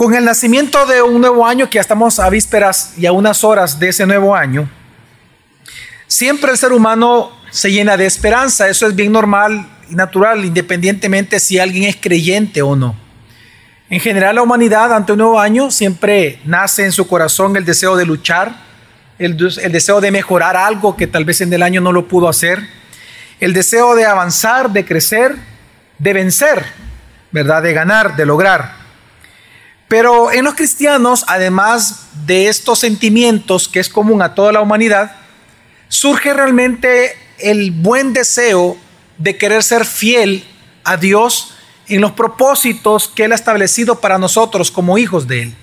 Con el nacimiento de un nuevo año, que ya estamos a vísperas y a unas horas de ese nuevo año, siempre el ser humano se llena de esperanza. Eso es bien normal y natural, independientemente si alguien es creyente o no. En general, la humanidad ante un nuevo año siempre nace en su corazón el deseo de luchar, el, el deseo de mejorar algo que tal vez en el año no lo pudo hacer, el deseo de avanzar, de crecer, de vencer, ¿verdad? De ganar, de lograr. Pero en los cristianos, además de estos sentimientos que es común a toda la humanidad, surge realmente el buen deseo de querer ser fiel a Dios en los propósitos que Él ha establecido para nosotros como hijos de Él.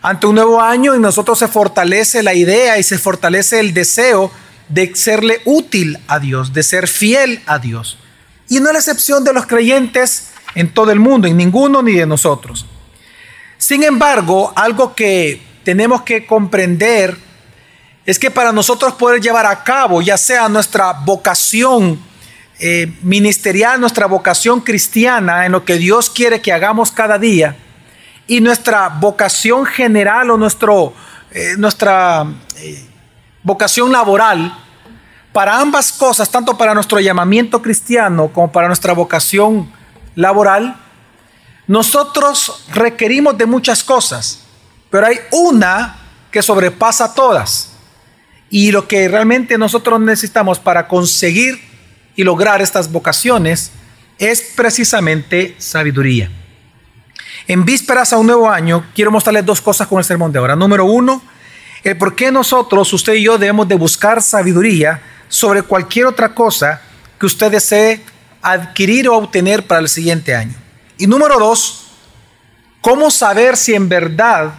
Ante un nuevo año en nosotros se fortalece la idea y se fortalece el deseo de serle útil a Dios, de ser fiel a Dios. Y no es la excepción de los creyentes en todo el mundo, en ninguno ni de nosotros. Sin embargo, algo que tenemos que comprender es que para nosotros poder llevar a cabo, ya sea nuestra vocación eh, ministerial, nuestra vocación cristiana, en lo que Dios quiere que hagamos cada día, y nuestra vocación general o nuestro, eh, nuestra eh, vocación laboral, para ambas cosas, tanto para nuestro llamamiento cristiano como para nuestra vocación laboral, nosotros requerimos de muchas cosas, pero hay una que sobrepasa todas. Y lo que realmente nosotros necesitamos para conseguir y lograr estas vocaciones es precisamente sabiduría. En vísperas a un nuevo año, quiero mostrarles dos cosas con el sermón de ahora. Número uno, el por qué nosotros, usted y yo, debemos de buscar sabiduría sobre cualquier otra cosa que usted desee adquirir o obtener para el siguiente año. Y número dos, ¿cómo saber si en verdad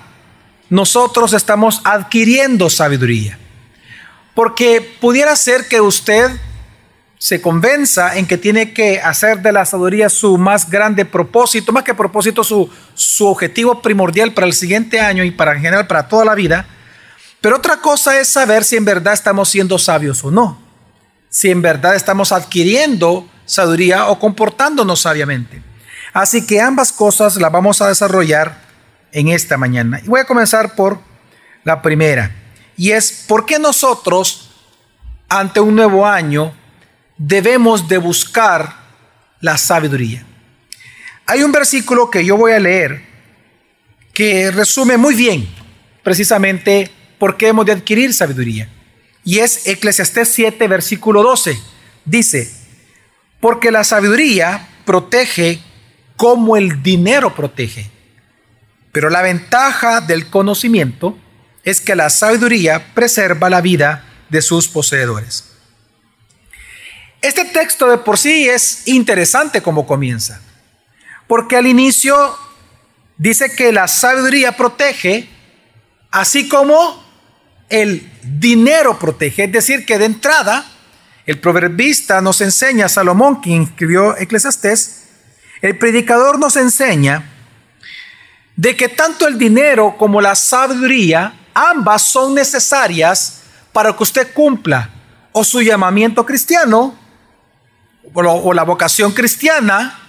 nosotros estamos adquiriendo sabiduría? Porque pudiera ser que usted se convenza en que tiene que hacer de la sabiduría su más grande propósito, más que propósito, su, su objetivo primordial para el siguiente año y para en general para toda la vida. Pero otra cosa es saber si en verdad estamos siendo sabios o no. Si en verdad estamos adquiriendo sabiduría o comportándonos sabiamente. Así que ambas cosas las vamos a desarrollar en esta mañana. Y voy a comenzar por la primera. Y es, ¿por qué nosotros, ante un nuevo año, debemos de buscar la sabiduría? Hay un versículo que yo voy a leer que resume muy bien precisamente por qué hemos de adquirir sabiduría. Y es Eclesiastés 7, versículo 12. Dice, porque la sabiduría protege como el dinero protege. Pero la ventaja del conocimiento es que la sabiduría preserva la vida de sus poseedores. Este texto de por sí es interesante como comienza, porque al inicio dice que la sabiduría protege, así como el dinero protege, es decir, que de entrada el proverbista nos enseña, Salomón, quien escribió Eclesiastés, el predicador nos enseña de que tanto el dinero como la sabiduría, ambas son necesarias para que usted cumpla o su llamamiento cristiano, o la vocación cristiana,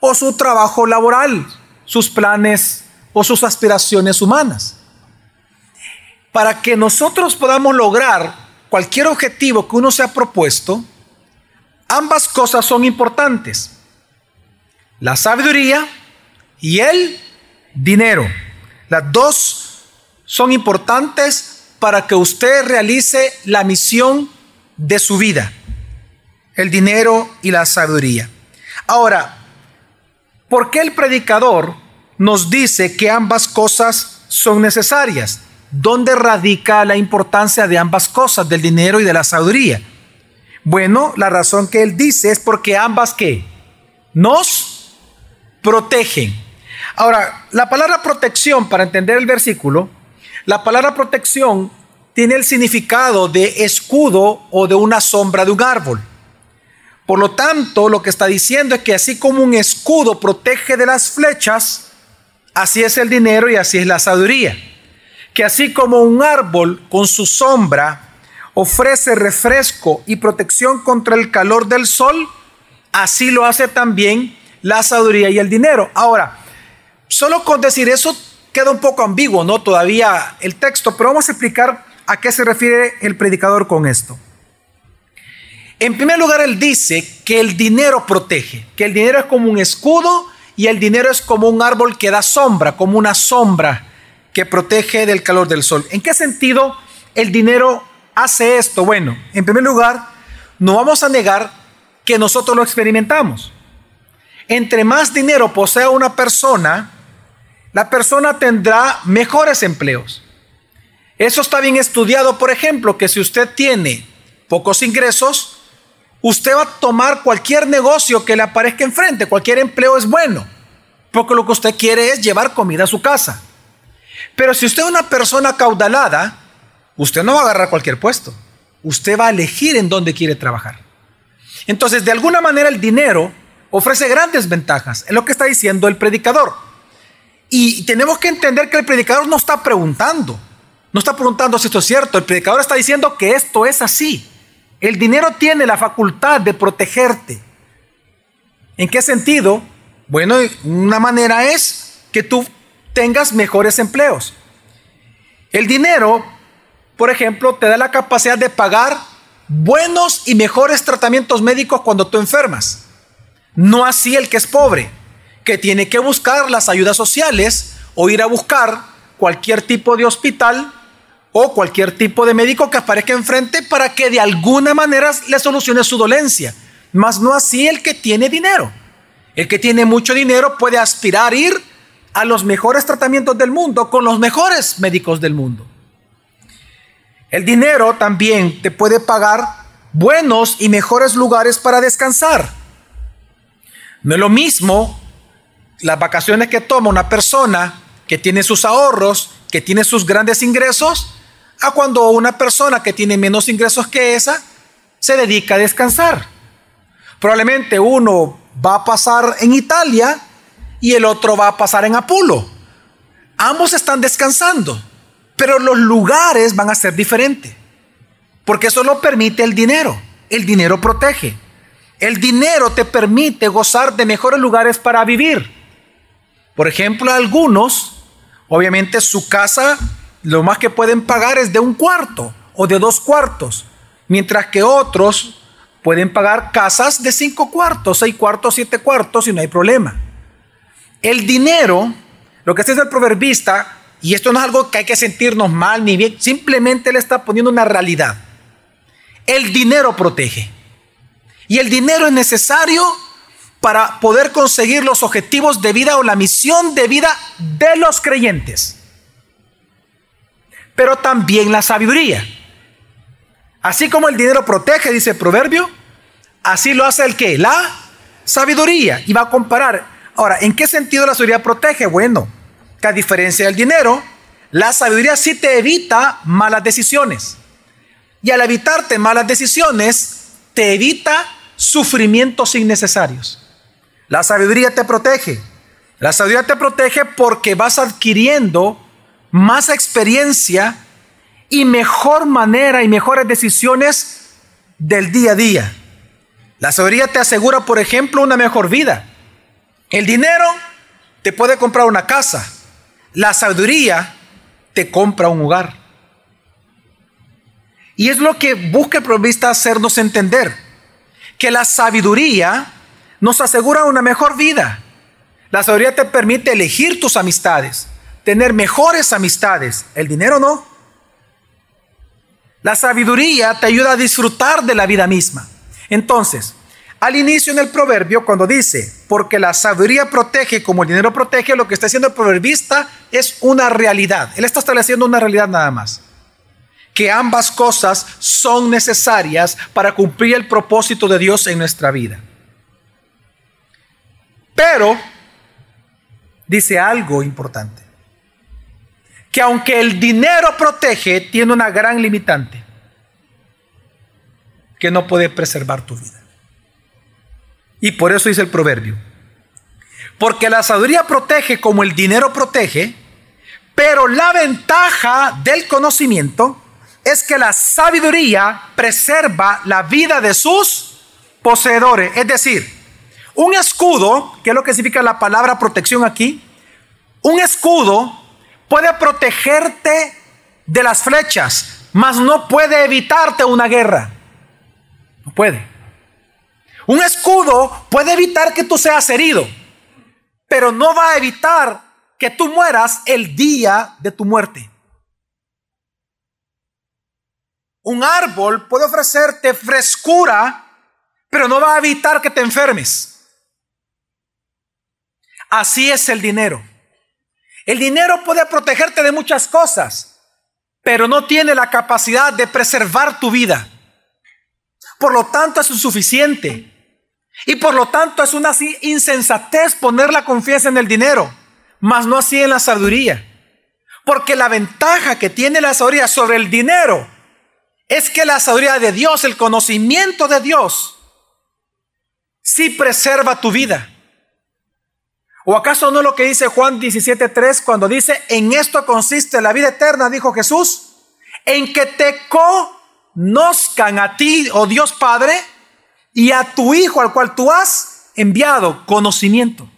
o su trabajo laboral, sus planes o sus aspiraciones humanas. Para que nosotros podamos lograr cualquier objetivo que uno se ha propuesto, ambas cosas son importantes la sabiduría y el dinero. Las dos son importantes para que usted realice la misión de su vida. El dinero y la sabiduría. Ahora, ¿por qué el predicador nos dice que ambas cosas son necesarias? ¿Dónde radica la importancia de ambas cosas, del dinero y de la sabiduría? Bueno, la razón que él dice es porque ambas que nos protegen. Ahora, la palabra protección, para entender el versículo, la palabra protección tiene el significado de escudo o de una sombra de un árbol. Por lo tanto, lo que está diciendo es que así como un escudo protege de las flechas, así es el dinero y así es la sabiduría. Que así como un árbol con su sombra ofrece refresco y protección contra el calor del sol, así lo hace también la sabiduría y el dinero. Ahora, Solo con decir eso queda un poco ambiguo, ¿no? Todavía el texto, pero vamos a explicar a qué se refiere el predicador con esto. En primer lugar, él dice que el dinero protege, que el dinero es como un escudo y el dinero es como un árbol que da sombra, como una sombra que protege del calor del sol. ¿En qué sentido el dinero hace esto? Bueno, en primer lugar, no vamos a negar que nosotros lo experimentamos. Entre más dinero posea una persona, la persona tendrá mejores empleos. Eso está bien estudiado, por ejemplo, que si usted tiene pocos ingresos, Usted va a tomar cualquier negocio que le aparezca enfrente, cualquier empleo es bueno, porque lo que usted quiere es llevar comida a su casa. Pero si usted es una persona caudalada, usted no va a agarrar cualquier puesto, usted va a elegir en dónde quiere trabajar. Entonces, de alguna manera el dinero ofrece grandes ventajas, es lo que está diciendo el predicador. Y tenemos que entender que el predicador no está preguntando, no está preguntando si esto es cierto, el predicador está diciendo que esto es así. El dinero tiene la facultad de protegerte. ¿En qué sentido? Bueno, una manera es que tú tengas mejores empleos. El dinero, por ejemplo, te da la capacidad de pagar buenos y mejores tratamientos médicos cuando tú enfermas. No así el que es pobre, que tiene que buscar las ayudas sociales o ir a buscar cualquier tipo de hospital o cualquier tipo de médico que aparezca enfrente para que de alguna manera le solucione su dolencia. Mas no así el que tiene dinero. El que tiene mucho dinero puede aspirar a ir a los mejores tratamientos del mundo con los mejores médicos del mundo. El dinero también te puede pagar buenos y mejores lugares para descansar. No es lo mismo las vacaciones que toma una persona que tiene sus ahorros, que tiene sus grandes ingresos, a cuando una persona que tiene menos ingresos que esa se dedica a descansar. Probablemente uno va a pasar en Italia y el otro va a pasar en Apulo. Ambos están descansando, pero los lugares van a ser diferentes. Porque eso lo permite el dinero. El dinero protege. El dinero te permite gozar de mejores lugares para vivir. Por ejemplo, algunos, obviamente su casa lo más que pueden pagar es de un cuarto o de dos cuartos, mientras que otros pueden pagar casas de cinco cuartos, seis cuartos, siete cuartos y no hay problema. El dinero, lo que hace el proverbista, y esto no es algo que hay que sentirnos mal ni bien, simplemente le está poniendo una realidad. El dinero protege. Y el dinero es necesario para poder conseguir los objetivos de vida o la misión de vida de los creyentes pero también la sabiduría. Así como el dinero protege, dice el proverbio, así lo hace el que? La sabiduría. Y va a comparar. Ahora, ¿en qué sentido la sabiduría protege? Bueno, que a diferencia del dinero, la sabiduría sí te evita malas decisiones. Y al evitarte malas decisiones, te evita sufrimientos innecesarios. La sabiduría te protege. La sabiduría te protege porque vas adquiriendo más experiencia y mejor manera y mejores decisiones del día a día. La sabiduría te asegura, por ejemplo, una mejor vida. El dinero te puede comprar una casa. La sabiduría te compra un hogar. Y es lo que busca el provista hacernos entender. Que la sabiduría nos asegura una mejor vida. La sabiduría te permite elegir tus amistades tener mejores amistades. El dinero no. La sabiduría te ayuda a disfrutar de la vida misma. Entonces, al inicio en el proverbio, cuando dice, porque la sabiduría protege como el dinero protege, lo que está haciendo el proverbista es una realidad. Él está estableciendo una realidad nada más. Que ambas cosas son necesarias para cumplir el propósito de Dios en nuestra vida. Pero, dice algo importante que aunque el dinero protege, tiene una gran limitante, que no puede preservar tu vida. Y por eso dice el proverbio, porque la sabiduría protege como el dinero protege, pero la ventaja del conocimiento es que la sabiduría preserva la vida de sus poseedores. Es decir, un escudo, que es lo que significa la palabra protección aquí, Un escudo puede protegerte de las flechas, mas no puede evitarte una guerra. No puede. Un escudo puede evitar que tú seas herido, pero no va a evitar que tú mueras el día de tu muerte. Un árbol puede ofrecerte frescura, pero no va a evitar que te enfermes. Así es el dinero. El dinero puede protegerte de muchas cosas, pero no tiene la capacidad de preservar tu vida. Por lo tanto, es insuficiente. Y por lo tanto, es una insensatez poner la confianza en el dinero, mas no así en la sabiduría. Porque la ventaja que tiene la sabiduría sobre el dinero es que la sabiduría de Dios, el conocimiento de Dios, sí preserva tu vida. ¿O acaso no es lo que dice Juan 17.3 cuando dice, en esto consiste la vida eterna, dijo Jesús, en que te conozcan a ti, oh Dios Padre, y a tu Hijo al cual tú has enviado conocimiento?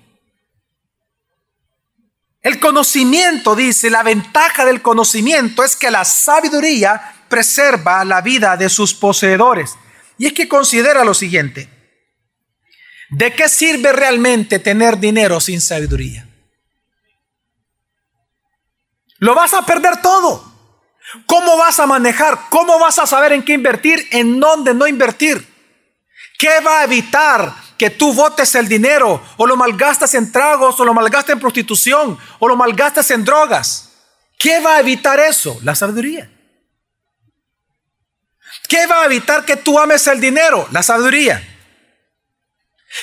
El conocimiento, dice, la ventaja del conocimiento es que la sabiduría preserva la vida de sus poseedores. Y es que considera lo siguiente. ¿De qué sirve realmente tener dinero sin sabiduría? Lo vas a perder todo. ¿Cómo vas a manejar? ¿Cómo vas a saber en qué invertir? ¿En dónde no invertir? ¿Qué va a evitar que tú votes el dinero o lo malgastas en tragos o lo malgastas en prostitución o lo malgastas en drogas? ¿Qué va a evitar eso? La sabiduría. ¿Qué va a evitar que tú ames el dinero? La sabiduría.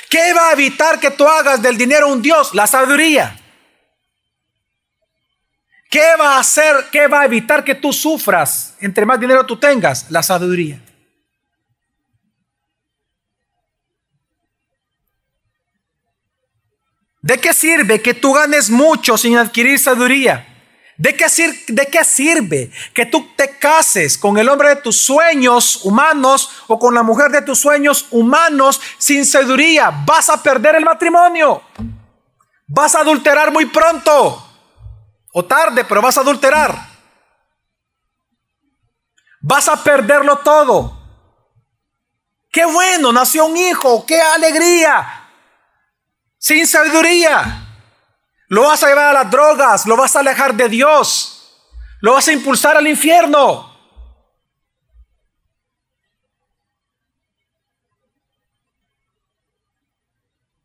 ¿Qué va a evitar que tú hagas del dinero un Dios? La sabiduría. ¿Qué va a hacer? ¿Qué va a evitar que tú sufras entre más dinero tú tengas? La sabiduría. ¿De qué sirve que tú ganes mucho sin adquirir sabiduría? ¿De qué, ¿De qué, sirve que tú te cases con el hombre de tus sueños humanos o con la mujer de tus sueños humanos sin sabiduría? Vas a perder el matrimonio. Vas a adulterar muy pronto. O tarde, pero vas a adulterar. Vas a perderlo todo. Qué bueno, nació un hijo, qué alegría. Sin sabiduría. Lo vas a llevar a las drogas, lo vas a alejar de Dios, lo vas a impulsar al infierno.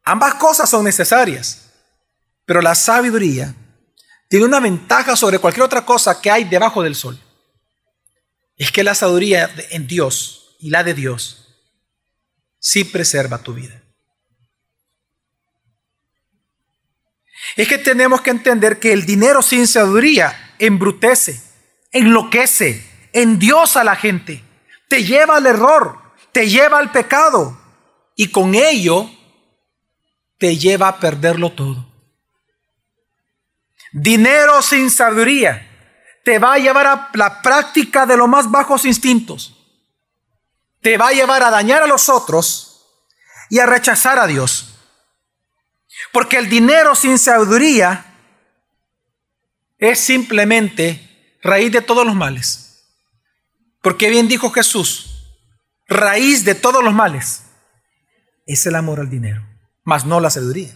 Ambas cosas son necesarias, pero la sabiduría tiene una ventaja sobre cualquier otra cosa que hay debajo del sol. Es que la sabiduría en Dios y la de Dios sí preserva tu vida. Es que tenemos que entender que el dinero sin sabiduría embrutece, enloquece, endiosa a la gente, te lleva al error, te lleva al pecado y con ello te lleva a perderlo todo. Dinero sin sabiduría te va a llevar a la práctica de los más bajos instintos. Te va a llevar a dañar a los otros y a rechazar a Dios. Porque el dinero sin sabiduría es simplemente raíz de todos los males. Porque bien dijo Jesús, raíz de todos los males es el amor al dinero, mas no la sabiduría.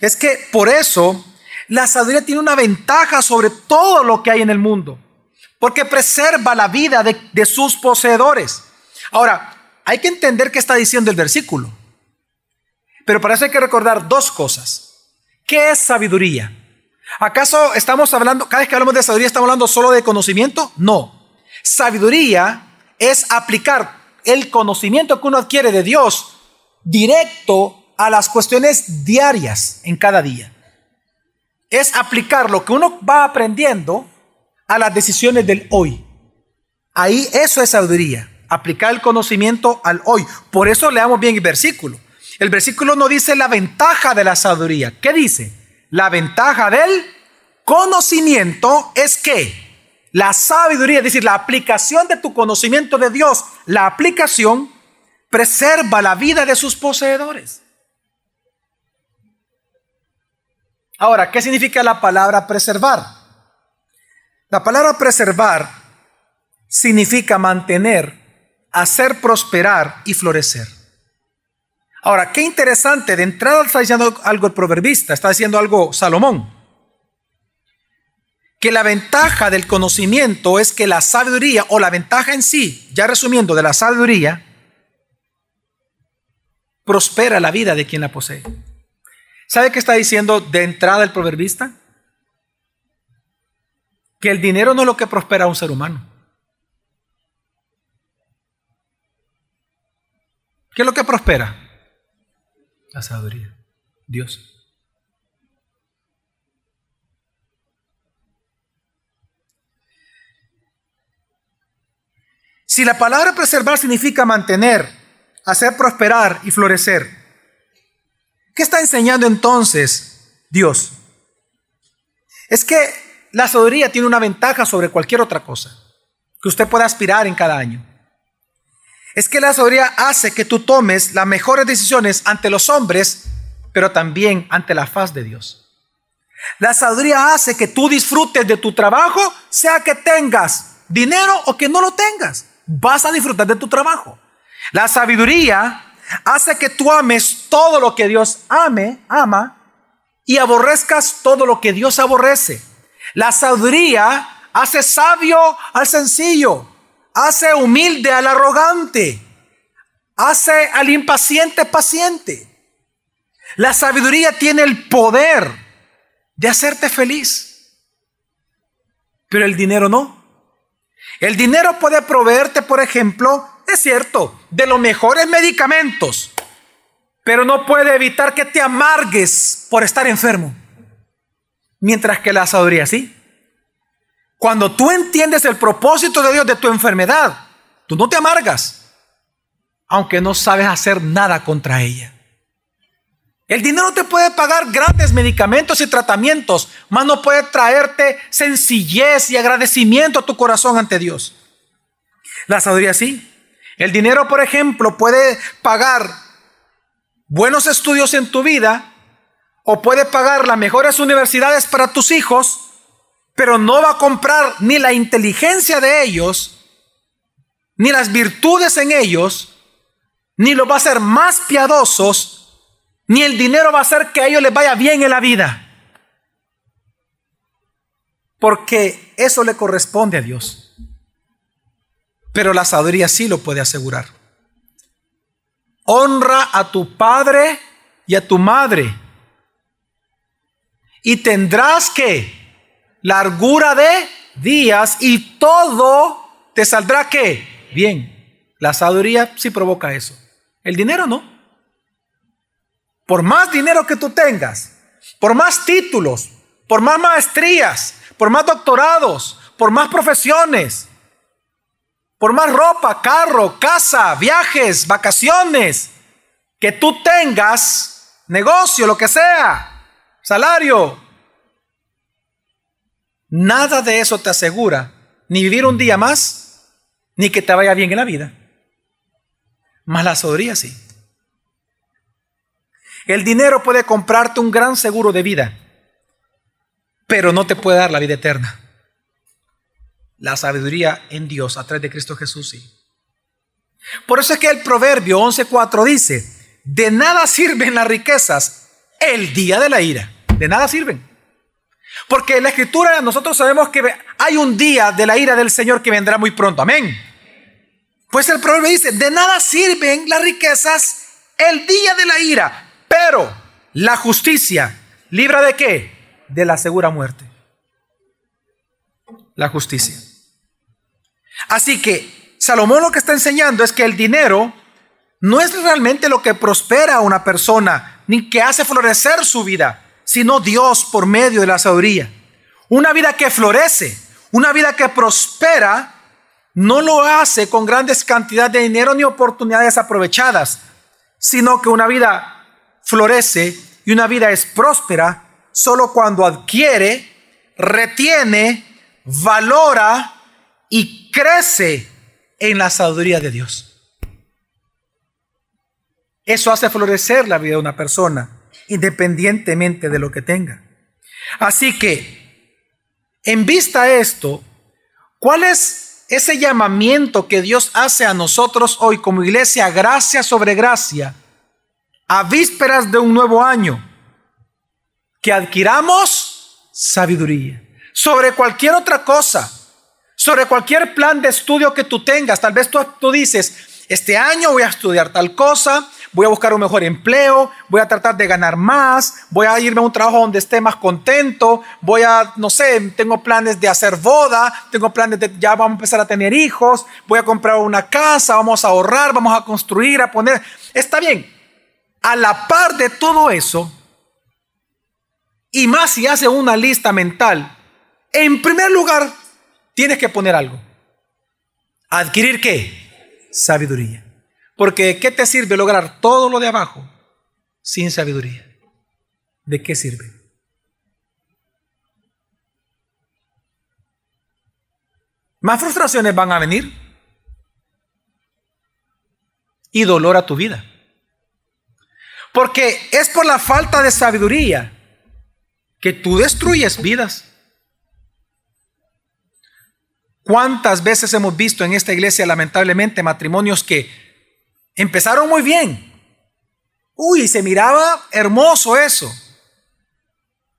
Es que por eso la sabiduría tiene una ventaja sobre todo lo que hay en el mundo, porque preserva la vida de, de sus poseedores. Ahora, hay que entender qué está diciendo el versículo. Pero para eso hay que recordar dos cosas. ¿Qué es sabiduría? ¿Acaso estamos hablando, cada vez que hablamos de sabiduría, estamos hablando solo de conocimiento? No. Sabiduría es aplicar el conocimiento que uno adquiere de Dios directo a las cuestiones diarias en cada día. Es aplicar lo que uno va aprendiendo a las decisiones del hoy. Ahí eso es sabiduría, aplicar el conocimiento al hoy. Por eso leamos bien el versículo. El versículo no dice la ventaja de la sabiduría. ¿Qué dice? La ventaja del conocimiento es que la sabiduría, es decir, la aplicación de tu conocimiento de Dios, la aplicación preserva la vida de sus poseedores. Ahora, ¿qué significa la palabra preservar? La palabra preservar significa mantener, hacer prosperar y florecer. Ahora, qué interesante, de entrada está diciendo algo el proverbista, está diciendo algo Salomón, que la ventaja del conocimiento es que la sabiduría, o la ventaja en sí, ya resumiendo, de la sabiduría, prospera la vida de quien la posee. ¿Sabe qué está diciendo de entrada el proverbista? Que el dinero no es lo que prospera a un ser humano. ¿Qué es lo que prospera? La sabiduría. Dios. Si la palabra preservar significa mantener, hacer prosperar y florecer, ¿qué está enseñando entonces Dios? Es que la sabiduría tiene una ventaja sobre cualquier otra cosa que usted pueda aspirar en cada año. Es que la sabiduría hace que tú tomes las mejores decisiones ante los hombres, pero también ante la faz de Dios. La sabiduría hace que tú disfrutes de tu trabajo, sea que tengas dinero o que no lo tengas vas a disfrutar de tu trabajo. La sabiduría hace que tú ames todo lo que Dios ame, ama, y aborrezcas todo lo que Dios aborrece. La sabiduría hace sabio al sencillo, hace humilde al arrogante, hace al impaciente paciente. La sabiduría tiene el poder de hacerte feliz, pero el dinero no. El dinero puede proveerte, por ejemplo, es cierto, de los mejores medicamentos, pero no puede evitar que te amargues por estar enfermo. Mientras que la sabiduría sí. Cuando tú entiendes el propósito de Dios de tu enfermedad, tú no te amargas, aunque no sabes hacer nada contra ella. El dinero te puede pagar grandes medicamentos y tratamientos, mas no puede traerte sencillez y agradecimiento a tu corazón ante Dios. La sabiduría sí. El dinero, por ejemplo, puede pagar buenos estudios en tu vida o puede pagar las mejores universidades para tus hijos, pero no va a comprar ni la inteligencia de ellos, ni las virtudes en ellos, ni los va a hacer más piadosos ni el dinero va a hacer que a ellos les vaya bien en la vida. Porque eso le corresponde a Dios. Pero la sabiduría sí lo puede asegurar. Honra a tu padre y a tu madre. Y tendrás que largura de días y todo te saldrá que bien. La sabiduría sí provoca eso. El dinero no. Por más dinero que tú tengas, por más títulos, por más maestrías, por más doctorados, por más profesiones, por más ropa, carro, casa, viajes, vacaciones, que tú tengas, negocio, lo que sea, salario, nada de eso te asegura ni vivir un día más, ni que te vaya bien en la vida. Más la sabiduría sí. El dinero puede comprarte un gran seguro de vida, pero no te puede dar la vida eterna. La sabiduría en Dios a través de Cristo Jesús sí. Por eso es que el proverbio 11.4 dice, de nada sirven las riquezas el día de la ira. De nada sirven. Porque en la escritura nosotros sabemos que hay un día de la ira del Señor que vendrá muy pronto. Amén. Pues el proverbio dice, de nada sirven las riquezas el día de la ira. Pero la justicia libra de qué? De la segura muerte. La justicia. Así que Salomón lo que está enseñando es que el dinero no es realmente lo que prospera a una persona, ni que hace florecer su vida, sino Dios por medio de la sabiduría. Una vida que florece, una vida que prospera, no lo hace con grandes cantidades de dinero ni oportunidades aprovechadas, sino que una vida florece y una vida es próspera solo cuando adquiere, retiene, valora y crece en la sabiduría de Dios. Eso hace florecer la vida de una persona, independientemente de lo que tenga. Así que, en vista de esto, ¿cuál es ese llamamiento que Dios hace a nosotros hoy como iglesia, gracia sobre gracia, a vísperas de un nuevo año? Que adquiramos sabiduría sobre cualquier otra cosa, sobre cualquier plan de estudio que tú tengas. Tal vez tú, tú dices, este año voy a estudiar tal cosa, voy a buscar un mejor empleo, voy a tratar de ganar más, voy a irme a un trabajo donde esté más contento, voy a, no sé, tengo planes de hacer boda, tengo planes de, ya vamos a empezar a tener hijos, voy a comprar una casa, vamos a ahorrar, vamos a construir, a poner. Está bien. A la par de todo eso, y más si hace una lista mental, en primer lugar, tienes que poner algo. ¿Adquirir qué? Sabiduría. Porque ¿qué te sirve lograr todo lo de abajo sin sabiduría? ¿De qué sirve? Más frustraciones van a venir y dolor a tu vida. Porque es por la falta de sabiduría que tú destruyes vidas. ¿Cuántas veces hemos visto en esta iglesia lamentablemente matrimonios que Empezaron muy bien. Uy, se miraba hermoso eso.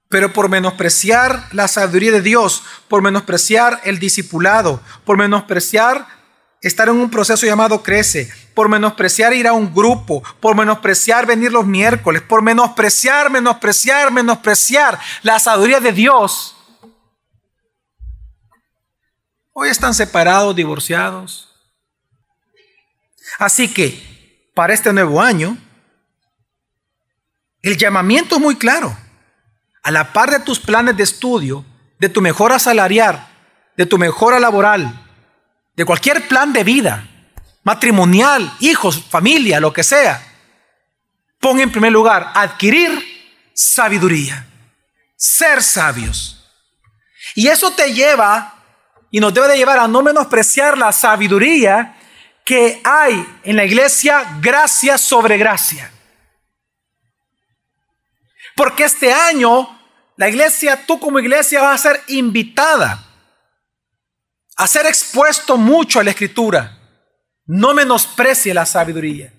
Pero por menospreciar la sabiduría de Dios, por menospreciar el discipulado, por menospreciar estar en un proceso llamado crece, por menospreciar ir a un grupo, por menospreciar venir los miércoles, por menospreciar, menospreciar, menospreciar la sabiduría de Dios. Hoy están separados, divorciados. Así que para este nuevo año, el llamamiento es muy claro. A la par de tus planes de estudio, de tu mejora salarial, de tu mejora laboral, de cualquier plan de vida, matrimonial, hijos, familia, lo que sea, pon en primer lugar adquirir sabiduría, ser sabios. Y eso te lleva y nos debe de llevar a no menospreciar la sabiduría que hay en la iglesia gracia sobre gracia. Porque este año la iglesia, tú como iglesia vas a ser invitada a ser expuesto mucho a la escritura. No menosprecie la sabiduría.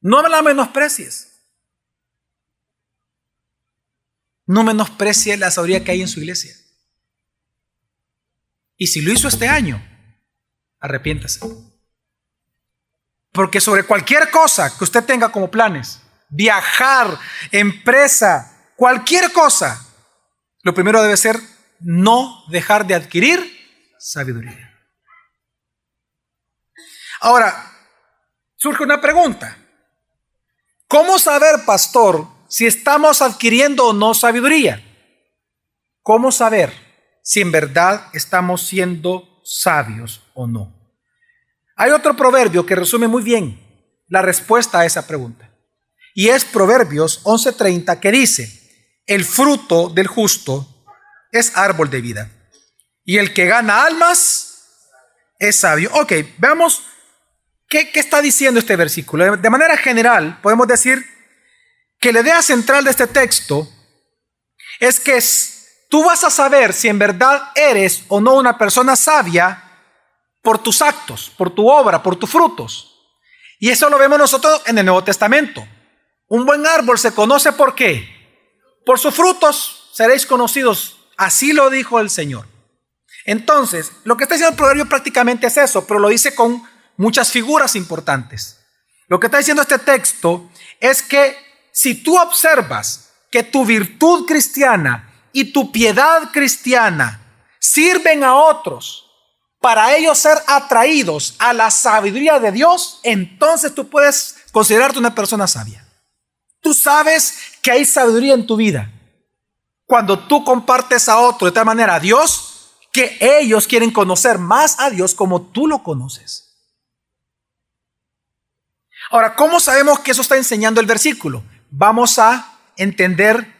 No me la menosprecies. No menosprecie la sabiduría que hay en su iglesia. Y si lo hizo este año, arrepiéntase. Porque sobre cualquier cosa que usted tenga como planes, viajar, empresa, cualquier cosa, lo primero debe ser no dejar de adquirir sabiduría. Ahora, surge una pregunta. ¿Cómo saber, pastor, si estamos adquiriendo o no sabiduría? ¿Cómo saber si en verdad estamos siendo sabios o no? Hay otro proverbio que resume muy bien la respuesta a esa pregunta. Y es Proverbios 11:30 que dice, el fruto del justo es árbol de vida. Y el que gana almas es sabio. Ok, veamos qué, qué está diciendo este versículo. De manera general, podemos decir que la idea central de este texto es que tú vas a saber si en verdad eres o no una persona sabia por tus actos, por tu obra, por tus frutos. Y eso lo vemos nosotros en el Nuevo Testamento. Un buen árbol se conoce por qué. Por sus frutos seréis conocidos. Así lo dijo el Señor. Entonces, lo que está diciendo el proverbio prácticamente es eso, pero lo dice con muchas figuras importantes. Lo que está diciendo este texto es que si tú observas que tu virtud cristiana y tu piedad cristiana sirven a otros, para ellos ser atraídos a la sabiduría de Dios, entonces tú puedes considerarte una persona sabia. Tú sabes que hay sabiduría en tu vida. Cuando tú compartes a otro de tal manera a Dios, que ellos quieren conocer más a Dios como tú lo conoces. Ahora, ¿cómo sabemos que eso está enseñando el versículo? Vamos a entender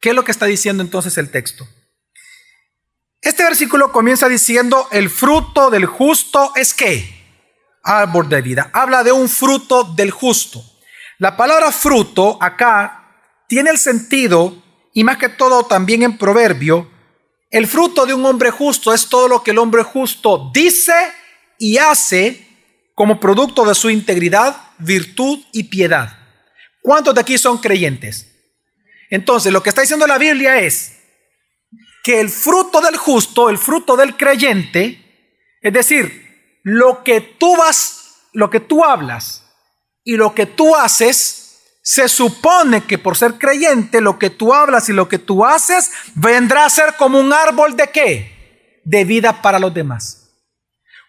qué es lo que está diciendo entonces el texto. Este versículo comienza diciendo, el fruto del justo es qué? Árbol de vida. Habla de un fruto del justo. La palabra fruto acá tiene el sentido y más que todo también en Proverbio, el fruto de un hombre justo es todo lo que el hombre justo dice y hace como producto de su integridad, virtud y piedad. ¿Cuántos de aquí son creyentes? Entonces, lo que está diciendo la Biblia es que el fruto del justo, el fruto del creyente, es decir, lo que tú vas, lo que tú hablas y lo que tú haces, se supone que por ser creyente, lo que tú hablas y lo que tú haces vendrá a ser como un árbol de qué? De vida para los demás.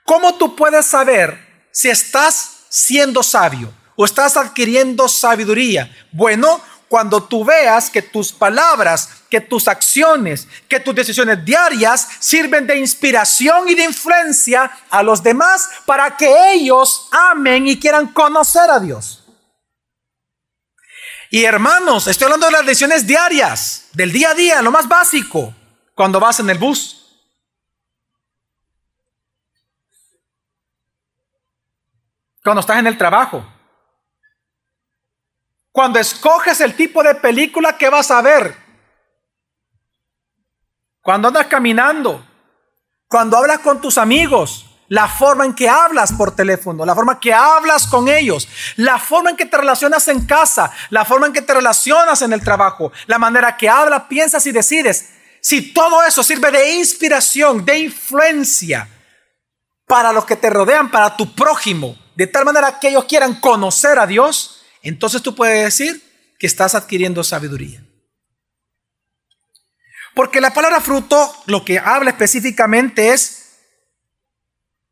¿Cómo tú puedes saber si estás siendo sabio o estás adquiriendo sabiduría? Bueno, cuando tú veas que tus palabras, que tus acciones, que tus decisiones diarias sirven de inspiración y de influencia a los demás para que ellos amen y quieran conocer a Dios. Y hermanos, estoy hablando de las decisiones diarias, del día a día, lo más básico, cuando vas en el bus. Cuando estás en el trabajo cuando escoges el tipo de película que vas a ver, cuando andas caminando, cuando hablas con tus amigos, la forma en que hablas por teléfono, la forma en que hablas con ellos, la forma en que te relacionas en casa, la forma en que te relacionas en el trabajo, la manera que hablas, piensas y decides. Si todo eso sirve de inspiración, de influencia para los que te rodean, para tu prójimo, de tal manera que ellos quieran conocer a Dios, entonces tú puedes decir que estás adquiriendo sabiduría. Porque la palabra fruto lo que habla específicamente es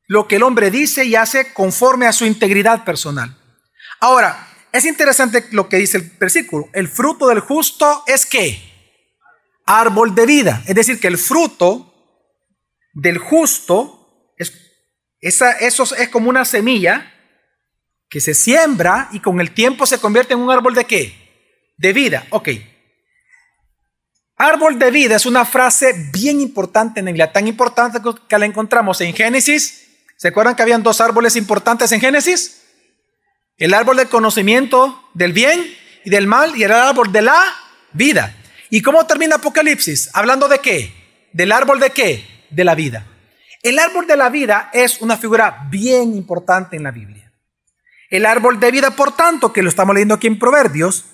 lo que el hombre dice y hace conforme a su integridad personal. Ahora, es interesante lo que dice el versículo. El fruto del justo es qué? Árbol de vida. Es decir, que el fruto del justo es, esa, eso es como una semilla que se siembra y con el tiempo se convierte en un árbol de qué? De vida. Ok. Árbol de vida es una frase bien importante en la tan importante que la encontramos en Génesis. ¿Se acuerdan que habían dos árboles importantes en Génesis? El árbol del conocimiento del bien y del mal y el árbol de la vida. ¿Y cómo termina Apocalipsis? Hablando de qué? Del árbol de qué? De la vida. El árbol de la vida es una figura bien importante en la Biblia. El árbol de vida, por tanto, que lo estamos leyendo aquí en Proverbios,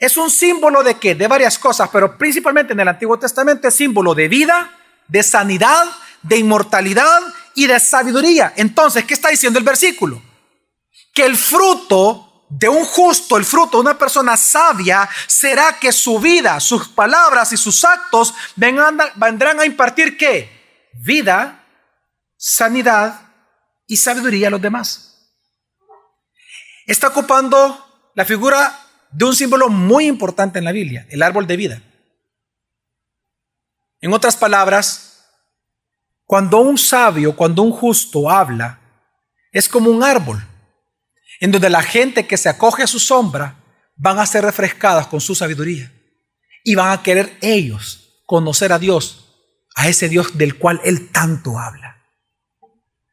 es un símbolo de qué? De varias cosas, pero principalmente en el Antiguo Testamento es símbolo de vida, de sanidad, de inmortalidad y de sabiduría. Entonces, ¿qué está diciendo el versículo? Que el fruto de un justo, el fruto de una persona sabia, será que su vida, sus palabras y sus actos vendrán a impartir qué? Vida, sanidad y sabiduría a los demás está ocupando la figura de un símbolo muy importante en la Biblia, el árbol de vida. En otras palabras, cuando un sabio, cuando un justo habla, es como un árbol, en donde la gente que se acoge a su sombra van a ser refrescadas con su sabiduría y van a querer ellos conocer a Dios, a ese Dios del cual Él tanto habla.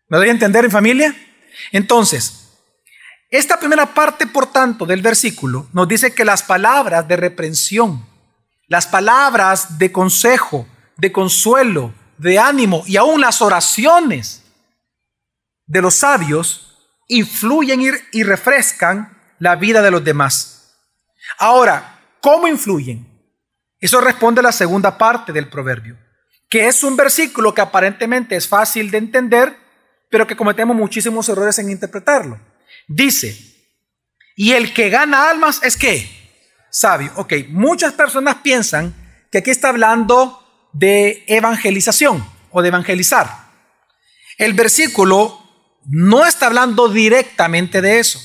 ¿Me doy a entender en familia? Entonces, esta primera parte, por tanto, del versículo nos dice que las palabras de reprensión, las palabras de consejo, de consuelo, de ánimo y aún las oraciones de los sabios influyen y refrescan la vida de los demás. Ahora, ¿cómo influyen? Eso responde a la segunda parte del proverbio, que es un versículo que aparentemente es fácil de entender, pero que cometemos muchísimos errores en interpretarlo. Dice, y el que gana almas es qué? Sabio. Ok, muchas personas piensan que aquí está hablando de evangelización o de evangelizar. El versículo no está hablando directamente de eso.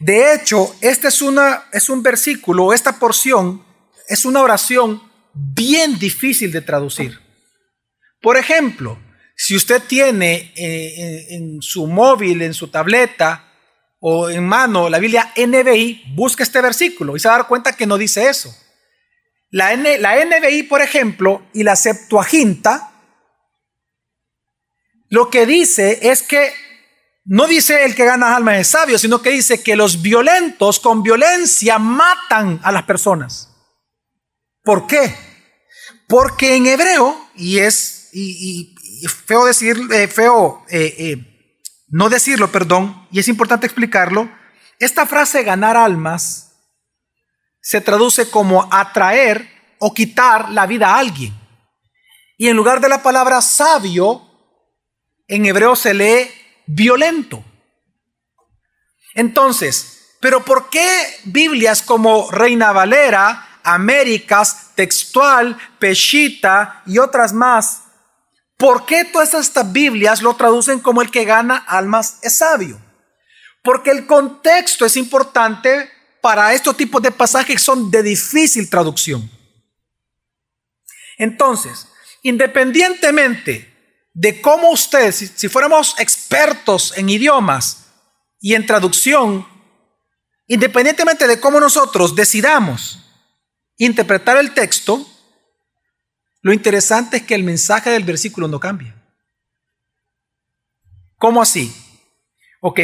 De hecho, este es, una, es un versículo, esta porción es una oración bien difícil de traducir. Por ejemplo, si usted tiene eh, en su móvil, en su tableta o en mano la Biblia NBI, busca este versículo y se va a dar cuenta que no dice eso. La, la NBI, por ejemplo, y la Septuaginta, lo que dice es que no dice el que gana alma es sabio, sino que dice que los violentos con violencia matan a las personas. ¿Por qué? Porque en hebreo, y es y, feo decir, eh, feo eh, eh, no decirlo, perdón, y es importante explicarlo, esta frase ganar almas se traduce como atraer o quitar la vida a alguien. Y en lugar de la palabra sabio, en hebreo se lee violento. Entonces, ¿pero por qué Biblias como Reina Valera, Américas, Textual, Peshita y otras más, por qué todas estas Biblias lo traducen como el que gana almas es sabio? Porque el contexto es importante para estos tipos de pasajes que son de difícil traducción. Entonces, independientemente de cómo ustedes, si, fuéramos expertos en idiomas y en traducción, independientemente de cómo nosotros decidamos interpretar el texto, lo interesante es que el mensaje del versículo no cambia. ¿Cómo así? Ok,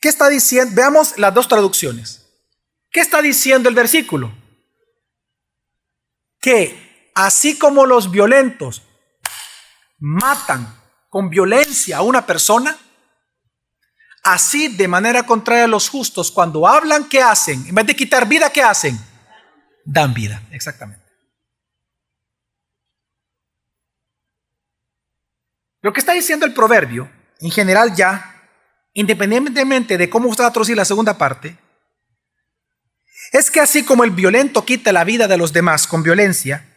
¿qué está diciendo? Veamos las dos traducciones. ¿Qué está diciendo el versículo? Que así como los violentos matan con violencia a una persona, así de manera contraria a los justos, cuando hablan, ¿qué hacen? En vez de quitar vida, ¿qué hacen? Dan vida, exactamente. Lo que está diciendo el proverbio, en general ya, independientemente de cómo usted va a traducir la segunda parte, es que así como el violento quita la vida de los demás con violencia,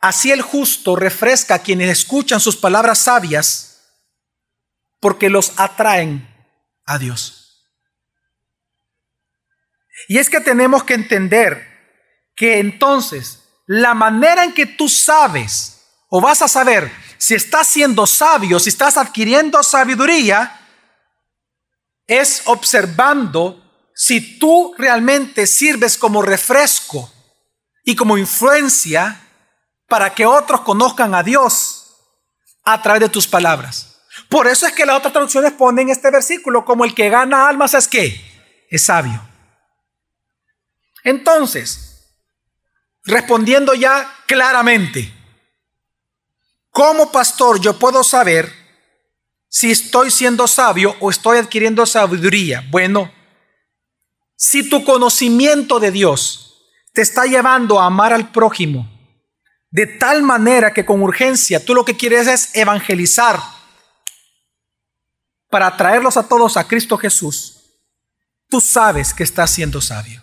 Así el justo refresca a quienes escuchan sus palabras sabias porque los atraen a Dios. Y es que tenemos que entender que entonces la manera en que tú sabes o vas a saber si estás siendo sabio, si estás adquiriendo sabiduría, es observando si tú realmente sirves como refresco y como influencia para que otros conozcan a Dios a través de tus palabras. Por eso es que las otras traducciones ponen este versículo como el que gana almas es que es sabio. Entonces, respondiendo ya claramente, como pastor yo puedo saber si estoy siendo sabio o estoy adquiriendo sabiduría? Bueno, si tu conocimiento de Dios te está llevando a amar al prójimo, de tal manera que con urgencia tú lo que quieres es evangelizar para traerlos a todos a Cristo Jesús. Tú sabes que estás siendo sabio.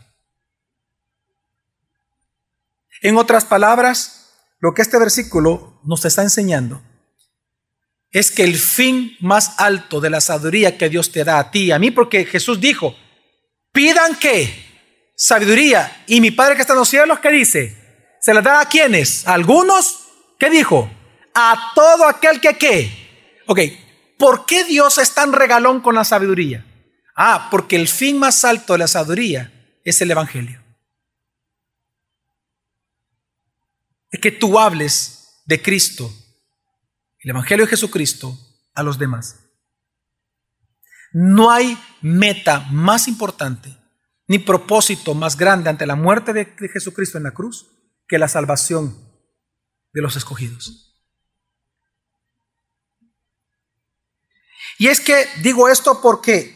En otras palabras, lo que este versículo nos está enseñando es que el fin más alto de la sabiduría que Dios te da a ti y a mí, porque Jesús dijo, pidan que sabiduría y mi Padre que está en los cielos, ¿qué dice? ¿Se la da a quienes? ¿A algunos? ¿Qué dijo? A todo aquel que qué. Ok, ¿por qué Dios es tan regalón con la sabiduría? Ah, porque el fin más alto de la sabiduría es el Evangelio. Es que tú hables de Cristo, el Evangelio de Jesucristo, a los demás. No hay meta más importante ni propósito más grande ante la muerte de Jesucristo en la cruz que la salvación de los escogidos. Y es que digo esto porque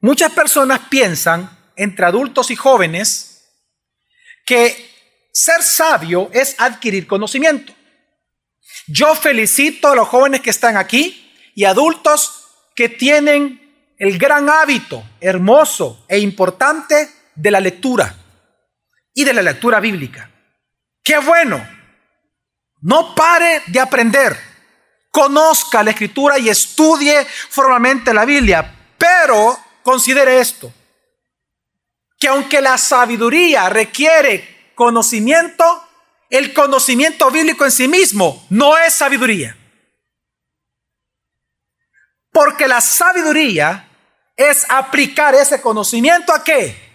muchas personas piensan, entre adultos y jóvenes, que ser sabio es adquirir conocimiento. Yo felicito a los jóvenes que están aquí y adultos que tienen el gran hábito hermoso e importante de la lectura y de la lectura bíblica. Qué bueno. No pare de aprender. Conozca la escritura y estudie formalmente la Biblia. Pero considere esto. Que aunque la sabiduría requiere conocimiento, el conocimiento bíblico en sí mismo no es sabiduría. Porque la sabiduría es aplicar ese conocimiento a qué?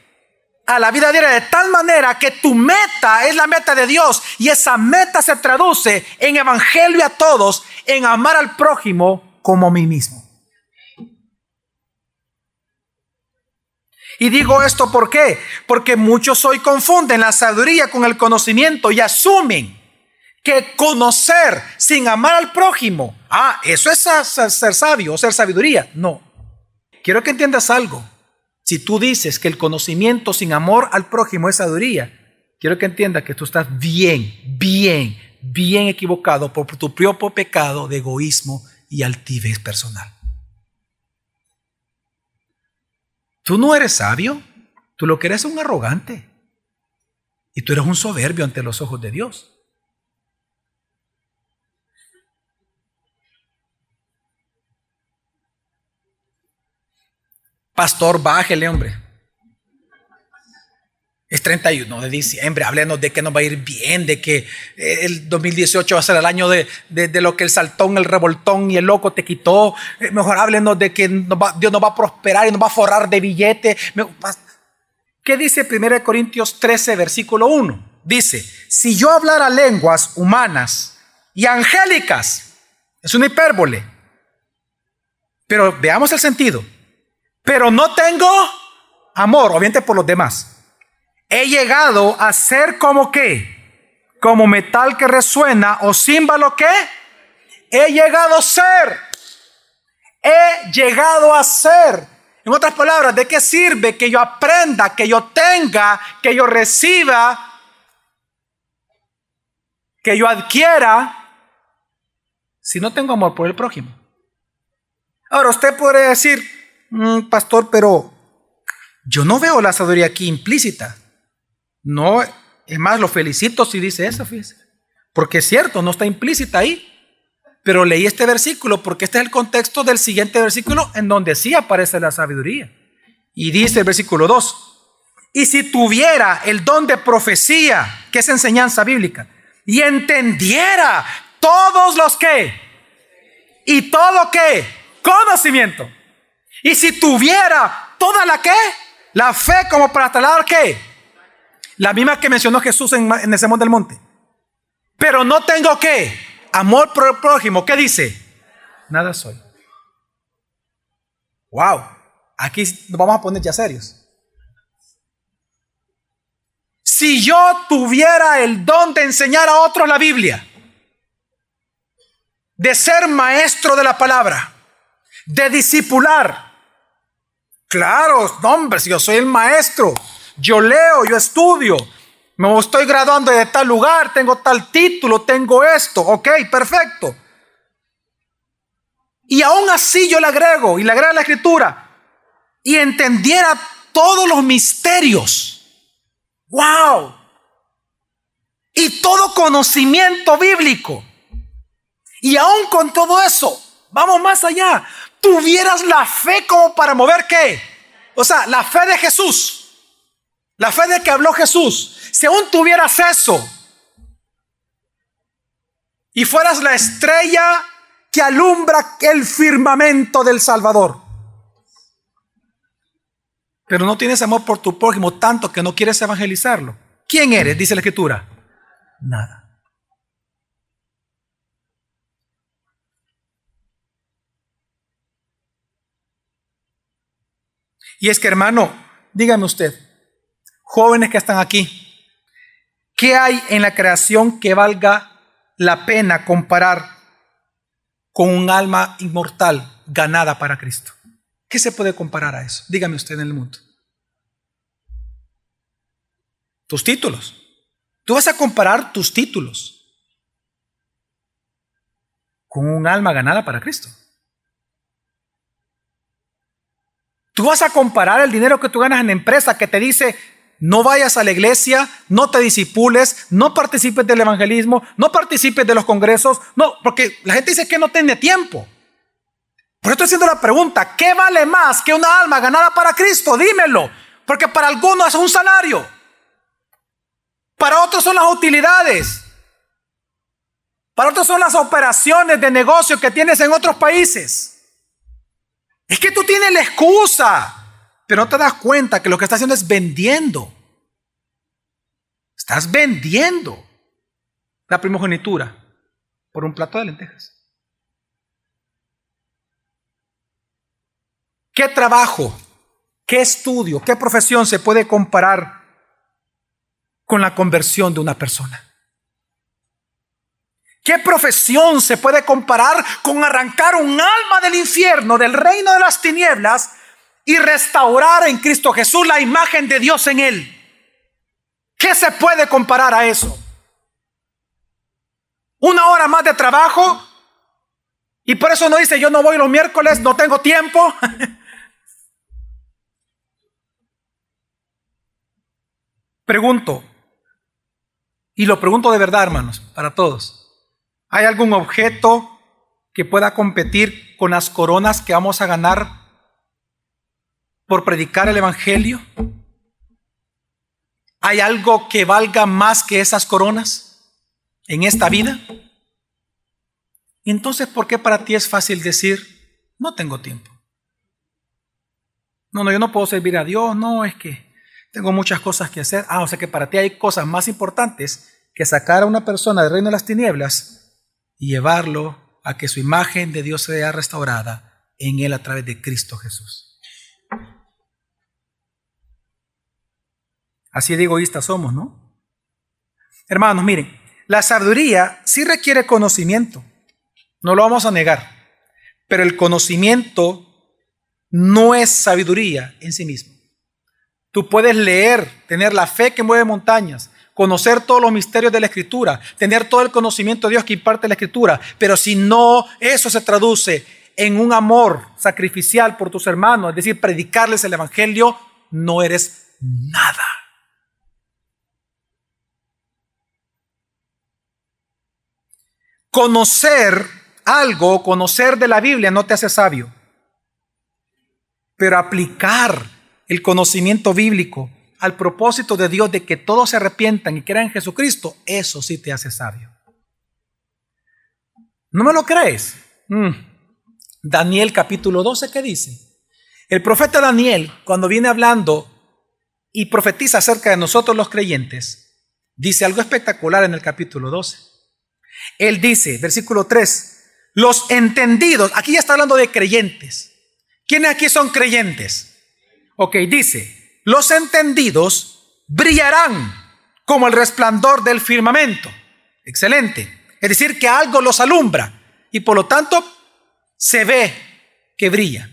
a la vida diaria de tal manera que tu meta es la meta de Dios y esa meta se traduce en evangelio a todos, en amar al prójimo como a mí mismo. Y digo esto ¿por qué? Porque muchos hoy confunden la sabiduría con el conocimiento y asumen que conocer sin amar al prójimo, ah, eso es ser sabio o ser sabiduría. No. Quiero que entiendas algo. Si tú dices que el conocimiento sin amor al prójimo es sabiduría, quiero que entiendas que tú estás bien, bien, bien equivocado por tu propio pecado de egoísmo y altivez personal. Tú no eres sabio, tú lo que eres es un arrogante. Y tú eres un soberbio ante los ojos de Dios. Pastor, bájele, hombre. Es 31 de diciembre, háblenos de que nos va a ir bien, de que eh, el 2018 va a ser el año de, lo que el saltón, el revoltón y el loco te quitó. Eh, mejor háblenos de que Dios nos va a prosperar y nos va a forrar de billetes. ¿Qué dice 1 Corintios 13, versículo 1? Dice, si yo hablara lenguas humanas y angélicas, es una hipérbole, pero veamos el sentido pero no tengo amor, obviamente por los demás. He llegado a ser como qué? Como metal que resuena o símbolo que he llegado a ser. He llegado a ser. En otras palabras, ¿de qué sirve que yo aprenda, que yo tenga, que yo reciba, que yo adquiera, si no tengo amor por el prójimo? Ahora, usted podría decir, Mm, pastor, pero yo no veo la sabiduría aquí implícita. No, es más, lo felicito si dice eso, fíjese. Porque es cierto, no está implícita ahí. Pero leí este versículo porque este es el contexto del siguiente versículo en donde sí aparece la sabiduría. Y dice el versículo 2. Y si tuviera el don de profecía, que es enseñanza bíblica, y entendiera todos los que, y todo que, conocimiento y si tuviera toda la que, la fe como para trasladar qué, la misma que mencionó Jesús en, en el Sermón del Monte. Pero no tengo qué, amor por el prójimo. ¿Qué dice? Nada soy. Wow, aquí nos vamos a poner ya serios. Si yo tuviera el don de enseñar a otros la Biblia, de ser maestro de la palabra, de discipular, Claro, hombre, si yo soy el maestro, yo leo, yo estudio, me estoy graduando de tal lugar, tengo tal título, tengo esto, ok, perfecto. Y aún así yo le agrego, y le agrego la escritura, y entendiera todos los misterios. ¡Wow! Y todo conocimiento bíblico. Y aún con todo eso, vamos más allá tuvieras la fe como para mover qué? O sea, la fe de Jesús. La fe de que habló Jesús. Si aún tuvieras eso y fueras la estrella que alumbra el firmamento del Salvador. Pero no tienes amor por tu prójimo tanto que no quieres evangelizarlo. ¿Quién eres? Dice la escritura. Nada. Y es que, hermano, dígame usted, jóvenes que están aquí, ¿qué hay en la creación que valga la pena comparar con un alma inmortal ganada para Cristo? ¿Qué se puede comparar a eso? Dígame usted en el mundo. Tus títulos. Tú vas a comparar tus títulos con un alma ganada para Cristo. Tú vas a comparar el dinero que tú ganas en empresa que te dice, no vayas a la iglesia, no te disipules, no participes del evangelismo, no participes de los congresos, no, porque la gente dice que no tiene tiempo. Por eso estoy haciendo la pregunta, ¿qué vale más que una alma ganada para Cristo? Dímelo, porque para algunos es un salario, para otros son las utilidades, para otros son las operaciones de negocio que tienes en otros países. Es que tú tienes la excusa, pero no te das cuenta que lo que estás haciendo es vendiendo. Estás vendiendo la primogenitura por un plato de lentejas. ¿Qué trabajo ¿Qué estudio, qué profesión se puede comparar con la conversión de una persona? ¿Qué profesión se puede comparar con arrancar un alma del infierno, del reino de las tinieblas, y restaurar en Cristo Jesús la imagen de Dios en él? ¿Qué se puede comparar a eso? Una hora más de trabajo y por eso no dice yo no voy los miércoles, no tengo tiempo. Pregunto, y lo pregunto de verdad, hermanos, para todos. ¿Hay algún objeto que pueda competir con las coronas que vamos a ganar por predicar el Evangelio? ¿Hay algo que valga más que esas coronas en esta vida? Entonces, ¿por qué para ti es fácil decir, no tengo tiempo? No, no, yo no puedo servir a Dios, no, es que tengo muchas cosas que hacer. Ah, o sea que para ti hay cosas más importantes que sacar a una persona del reino de las tinieblas y llevarlo a que su imagen de Dios sea restaurada en él a través de Cristo Jesús. Así de egoístas somos, ¿no? Hermanos, miren, la sabiduría sí requiere conocimiento, no lo vamos a negar, pero el conocimiento no es sabiduría en sí mismo. Tú puedes leer, tener la fe que mueve montañas, conocer todos los misterios de la Escritura, tener todo el conocimiento de Dios que imparte la Escritura, pero si no eso se traduce en un amor sacrificial por tus hermanos, es decir, predicarles el Evangelio, no eres nada. Conocer algo, conocer de la Biblia no te hace sabio, pero aplicar el conocimiento bíblico al propósito de Dios de que todos se arrepientan y crean en Jesucristo, eso sí te hace sabio. ¿No me lo crees? Mm. Daniel capítulo 12, ¿qué dice? El profeta Daniel, cuando viene hablando y profetiza acerca de nosotros los creyentes, dice algo espectacular en el capítulo 12. Él dice, versículo 3, los entendidos, aquí ya está hablando de creyentes. ¿Quiénes aquí son creyentes? Ok, dice, los entendidos brillarán como el resplandor del firmamento. Excelente. Es decir, que algo los alumbra y por lo tanto se ve que brilla.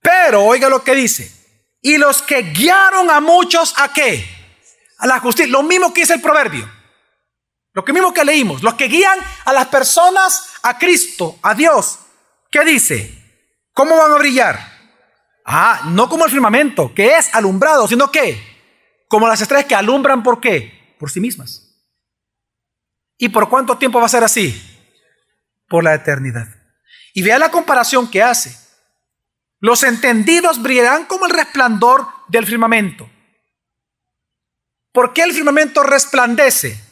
Pero oiga lo que dice. Y los que guiaron a muchos a qué? A la justicia. Lo mismo que dice el proverbio. Lo que mismo que leímos. Los que guían a las personas a Cristo, a Dios. ¿Qué dice? ¿Cómo van a brillar? Ah, no como el firmamento, que es alumbrado, sino que como las estrellas que alumbran por qué? Por sí mismas. ¿Y por cuánto tiempo va a ser así? Por la eternidad. Y vea la comparación que hace. Los entendidos brillarán como el resplandor del firmamento. ¿Por qué el firmamento resplandece?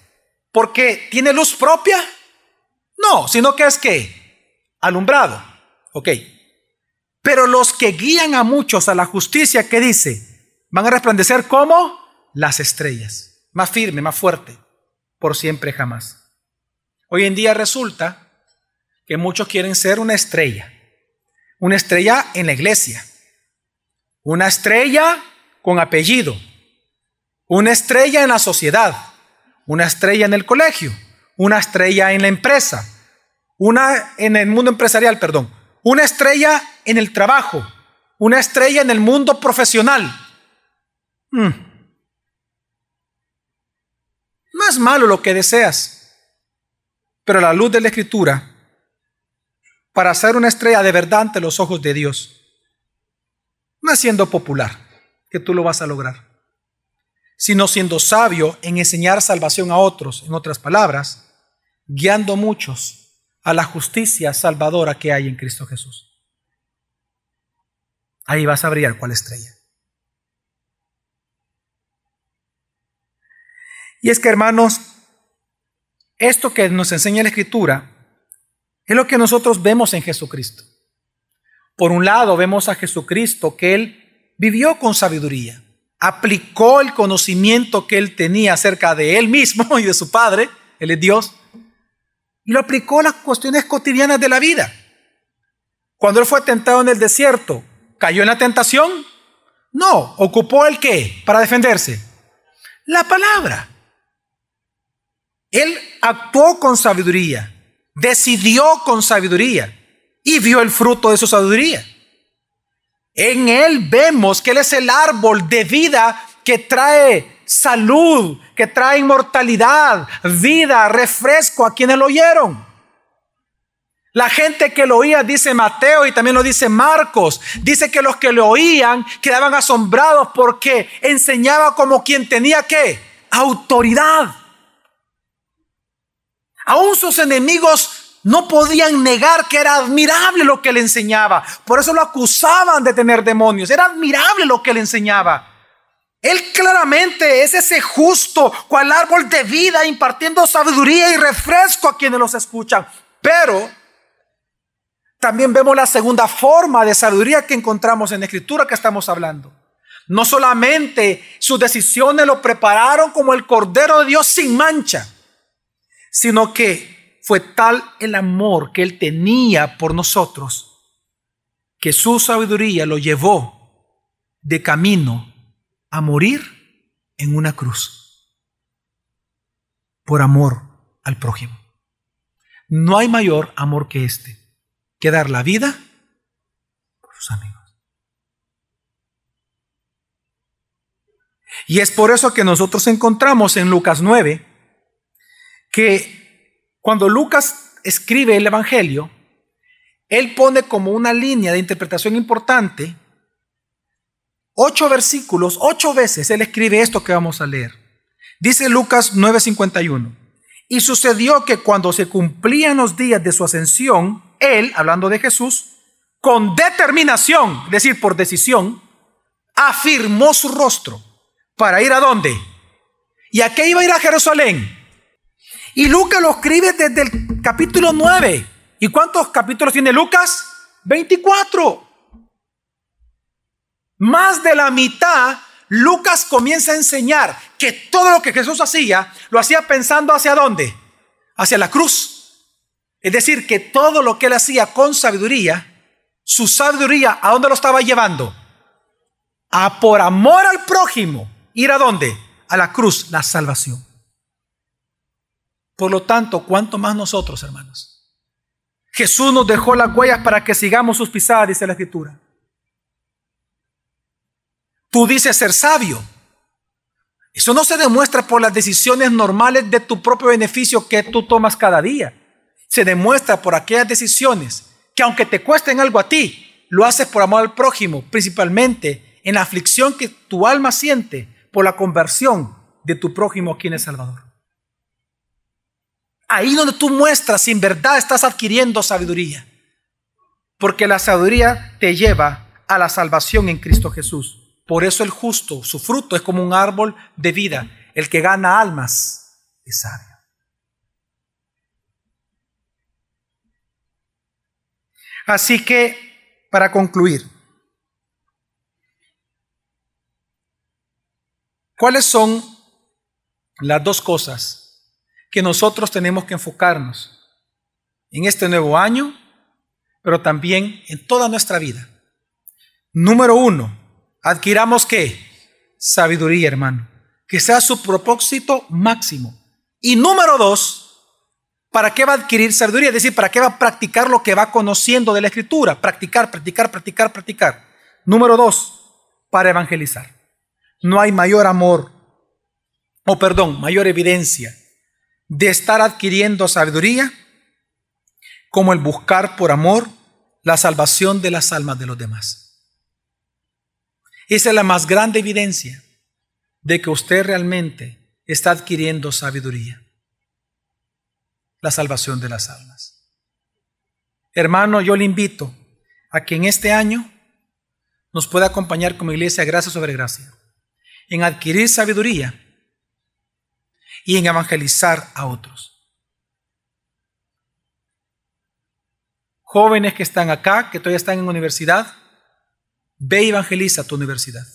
¿Porque tiene luz propia? No, sino que es que alumbrado. Ok. Pero los que guían a muchos a la justicia, ¿qué dice? Van a resplandecer como las estrellas, más firme, más fuerte, por siempre jamás. Hoy en día resulta que muchos quieren ser una estrella, una estrella en la iglesia, una estrella con apellido, una estrella en la sociedad, una estrella en el colegio, una estrella en la empresa, una en el mundo empresarial, perdón, una estrella en el trabajo, una estrella en el mundo profesional. Hmm. No es malo lo que deseas, pero la luz de la escritura, para ser una estrella de verdad ante los ojos de Dios, no siendo popular, que tú lo vas a lograr, sino siendo sabio en enseñar salvación a otros, en otras palabras, guiando muchos a la justicia salvadora que hay en Cristo Jesús. Ahí vas a brillar cual estrella. Y es que, hermanos, esto que nos enseña la Escritura es lo que nosotros vemos en Jesucristo. Por un lado, vemos a Jesucristo que Él vivió con sabiduría, aplicó el conocimiento que Él tenía acerca de Él mismo y de su Padre, Él es Dios, y lo aplicó a las cuestiones cotidianas de la vida. Cuando él fue tentado en el desierto, ¿cayó en la tentación? No, ocupó el qué para defenderse. La palabra. Él actuó con sabiduría, decidió con sabiduría y vio el fruto de su sabiduría. En Él vemos que Él es el árbol de vida que trae salud, que trae inmortalidad, vida, refresco a quienes lo oyeron. La gente que lo oía, dice Mateo y también lo dice Marcos, dice que los que lo oían quedaban asombrados porque enseñaba como quien tenía que autoridad. Aún sus enemigos no podían negar que era admirable lo que le enseñaba. Por eso lo acusaban de tener demonios. Era admirable lo que le enseñaba. Él claramente es ese justo, cual árbol de vida, impartiendo sabiduría y refresco a quienes los escuchan. Pero también vemos la segunda forma de sabiduría que encontramos en la escritura que estamos hablando. No solamente sus decisiones lo prepararon como el Cordero de Dios sin mancha, sino que fue tal el amor que él tenía por nosotros que su sabiduría lo llevó de camino a morir en una cruz por amor al prójimo. No hay mayor amor que este, que dar la vida por sus amigos. Y es por eso que nosotros encontramos en Lucas 9 que cuando Lucas escribe el Evangelio, él pone como una línea de interpretación importante ocho versículos, ocho veces él escribe esto que vamos a leer. Dice Lucas 9:51. Y sucedió que cuando se cumplían los días de su ascensión, él, hablando de Jesús, con determinación, es decir, por decisión, afirmó su rostro para ir a dónde. ¿Y a qué iba a ir a Jerusalén? Y Lucas lo escribe desde el capítulo 9. ¿Y cuántos capítulos tiene Lucas? 24. Más de la mitad, Lucas comienza a enseñar que todo lo que Jesús hacía, lo hacía pensando hacia dónde? Hacia la cruz. Es decir, que todo lo que él hacía con sabiduría, su sabiduría, ¿a dónde lo estaba llevando? A por amor al prójimo, ir a dónde? A la cruz, la salvación. Por lo tanto, ¿cuánto más nosotros, hermanos? Jesús nos dejó las huellas para que sigamos sus pisadas, dice la Escritura. Tú dices ser sabio. Eso no se demuestra por las decisiones normales de tu propio beneficio que tú tomas cada día. Se demuestra por aquellas decisiones que aunque te cuesten algo a ti, lo haces por amor al prójimo, principalmente en la aflicción que tu alma siente por la conversión de tu prójimo aquí en El Salvador. Ahí donde tú muestras si en verdad estás adquiriendo sabiduría. Porque la sabiduría te lleva a la salvación en Cristo Jesús. Por eso el justo, su fruto es como un árbol de vida. El que gana almas es sabio. Así que, para concluir, ¿cuáles son las dos cosas que nosotros tenemos que enfocarnos en este nuevo año, pero también en toda nuestra vida? Número uno, adquiramos qué? Sabiduría, hermano. Que sea su propósito máximo. Y número dos, ¿para qué va a adquirir sabiduría? Es decir, ¿para qué va a practicar lo que va conociendo de la escritura? Practicar, practicar, practicar, practicar. Número dos, para evangelizar. No hay mayor amor, o perdón, mayor evidencia de estar adquiriendo sabiduría como el buscar por amor la salvación de las almas de los demás. Esa es la más grande evidencia de que usted realmente está adquiriendo sabiduría. La salvación de las almas. Hermano, yo le invito a que en este año nos pueda acompañar como iglesia gracia sobre gracia en adquirir sabiduría y en evangelizar a otros. Jóvenes que están acá, que todavía están en universidad, Ve y evangeliza tu universidad.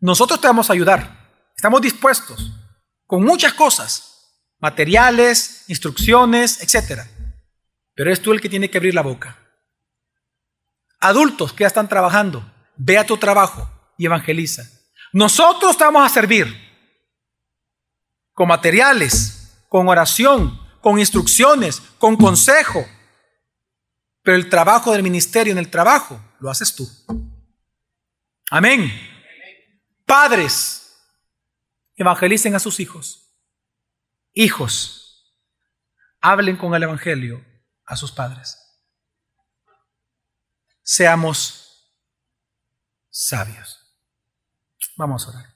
Nosotros te vamos a ayudar. Estamos dispuestos con muchas cosas, materiales, instrucciones, etc. Pero es tú el que tiene que abrir la boca. Adultos que ya están trabajando, ve a tu trabajo y evangeliza. Nosotros te vamos a servir con materiales, con oración, con instrucciones, con consejo. Pero el trabajo del ministerio en el trabajo lo haces tú. Amén. Padres, evangelicen a sus hijos. Hijos, hablen con el Evangelio a sus padres. Seamos sabios. Vamos a orar.